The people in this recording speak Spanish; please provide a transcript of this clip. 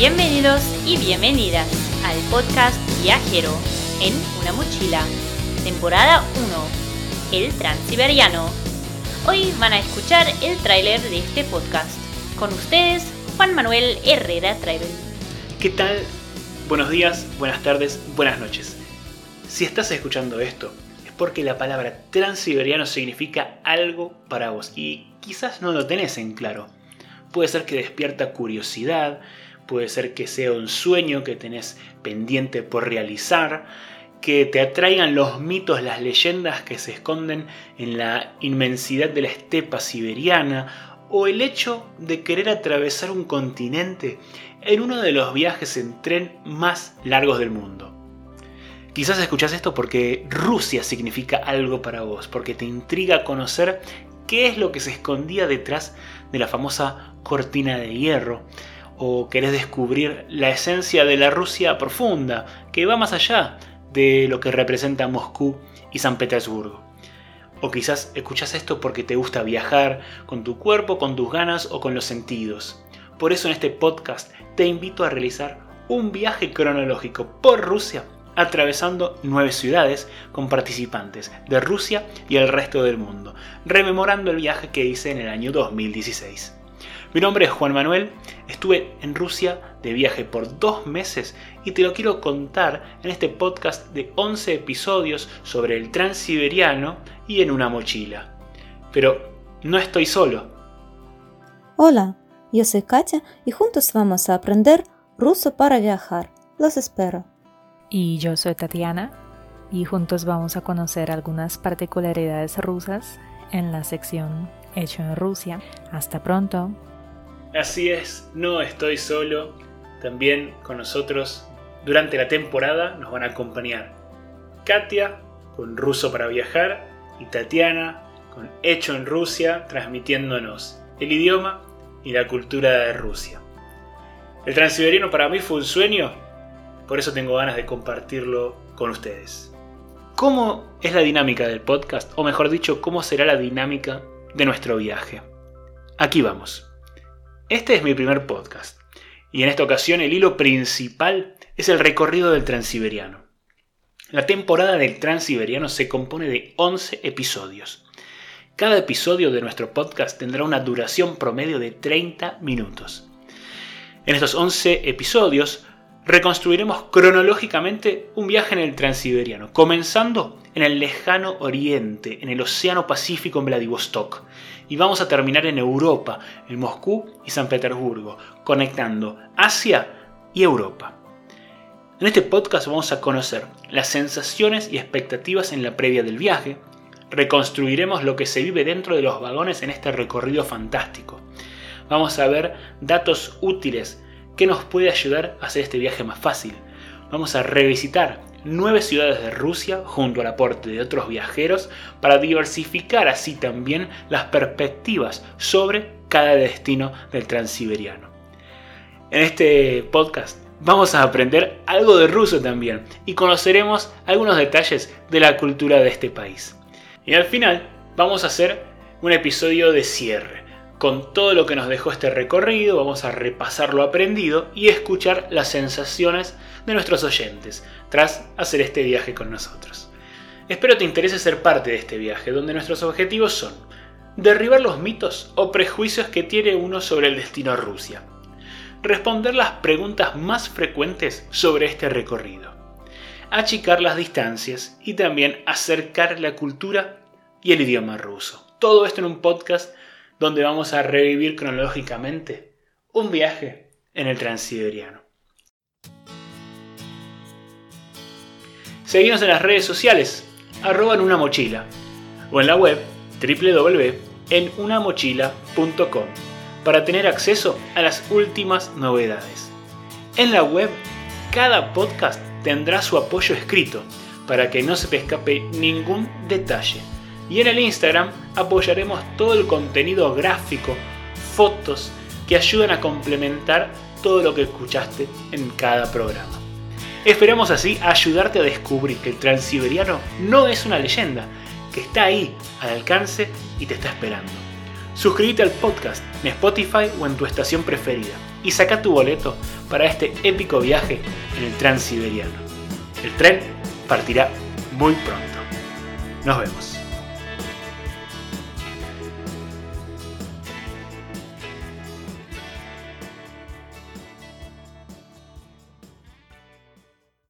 Bienvenidos y bienvenidas al podcast Viajero en una mochila, temporada 1, El Transiberiano. Hoy van a escuchar el tráiler de este podcast. Con ustedes, Juan Manuel Herrera Travel. ¿Qué tal? Buenos días, buenas tardes, buenas noches. Si estás escuchando esto, es porque la palabra transiberiano significa algo para vos y quizás no lo tenés en claro. Puede ser que despierta curiosidad, puede ser que sea un sueño que tenés pendiente por realizar, que te atraigan los mitos, las leyendas que se esconden en la inmensidad de la estepa siberiana, o el hecho de querer atravesar un continente en uno de los viajes en tren más largos del mundo. Quizás escuchás esto porque Rusia significa algo para vos, porque te intriga conocer qué es lo que se escondía detrás de la famosa cortina de hierro, o querés descubrir la esencia de la Rusia profunda, que va más allá de lo que representa Moscú y San Petersburgo. O quizás escuchas esto porque te gusta viajar con tu cuerpo, con tus ganas o con los sentidos. Por eso en este podcast te invito a realizar un viaje cronológico por Rusia, atravesando nueve ciudades con participantes de Rusia y el resto del mundo, rememorando el viaje que hice en el año 2016. Mi nombre es Juan Manuel, estuve en Rusia de viaje por dos meses y te lo quiero contar en este podcast de 11 episodios sobre el transiberiano y en una mochila. Pero no estoy solo. Hola, yo soy Katia y juntos vamos a aprender ruso para viajar. Los espero. Y yo soy Tatiana y juntos vamos a conocer algunas particularidades rusas en la sección Hecho en Rusia. Hasta pronto. Así es, no estoy solo. También con nosotros durante la temporada nos van a acompañar Katia con Ruso para Viajar y Tatiana con Hecho en Rusia transmitiéndonos el idioma y la cultura de Rusia. El transiberiano para mí fue un sueño, por eso tengo ganas de compartirlo con ustedes. ¿Cómo es la dinámica del podcast? O mejor dicho, ¿cómo será la dinámica de nuestro viaje? Aquí vamos. Este es mi primer podcast, y en esta ocasión el hilo principal es el recorrido del Transiberiano. La temporada del Transiberiano se compone de 11 episodios. Cada episodio de nuestro podcast tendrá una duración promedio de 30 minutos. En estos 11 episodios reconstruiremos cronológicamente un viaje en el Transiberiano, comenzando en el lejano oriente, en el Océano Pacífico en Vladivostok, y vamos a terminar en Europa, en Moscú y San Petersburgo, conectando Asia y Europa. En este podcast vamos a conocer las sensaciones y expectativas en la previa del viaje, reconstruiremos lo que se vive dentro de los vagones en este recorrido fantástico. Vamos a ver datos útiles que nos puede ayudar a hacer este viaje más fácil. Vamos a revisitar nueve ciudades de Rusia junto al aporte de otros viajeros para diversificar así también las perspectivas sobre cada destino del transiberiano. En este podcast vamos a aprender algo de ruso también y conoceremos algunos detalles de la cultura de este país. Y al final vamos a hacer un episodio de cierre. Con todo lo que nos dejó este recorrido, vamos a repasar lo aprendido y escuchar las sensaciones de nuestros oyentes tras hacer este viaje con nosotros. Espero te interese ser parte de este viaje, donde nuestros objetivos son derribar los mitos o prejuicios que tiene uno sobre el destino a Rusia, responder las preguntas más frecuentes sobre este recorrido, achicar las distancias y también acercar la cultura y el idioma ruso. Todo esto en un podcast donde vamos a revivir cronológicamente un viaje en el transiberiano. Seguimos en las redes sociales, arroba en una mochila, o en la web www.enunamochila.com para tener acceso a las últimas novedades. En la web, cada podcast tendrá su apoyo escrito para que no se te escape ningún detalle. Y en el Instagram apoyaremos todo el contenido gráfico, fotos que ayudan a complementar todo lo que escuchaste en cada programa. Esperamos así ayudarte a descubrir que el transiberiano no es una leyenda, que está ahí, al alcance y te está esperando. Suscríbete al podcast en Spotify o en tu estación preferida. y saca tu boleto para este épico viaje en el Transiberiano. El tren partirá muy pronto. Nos vemos.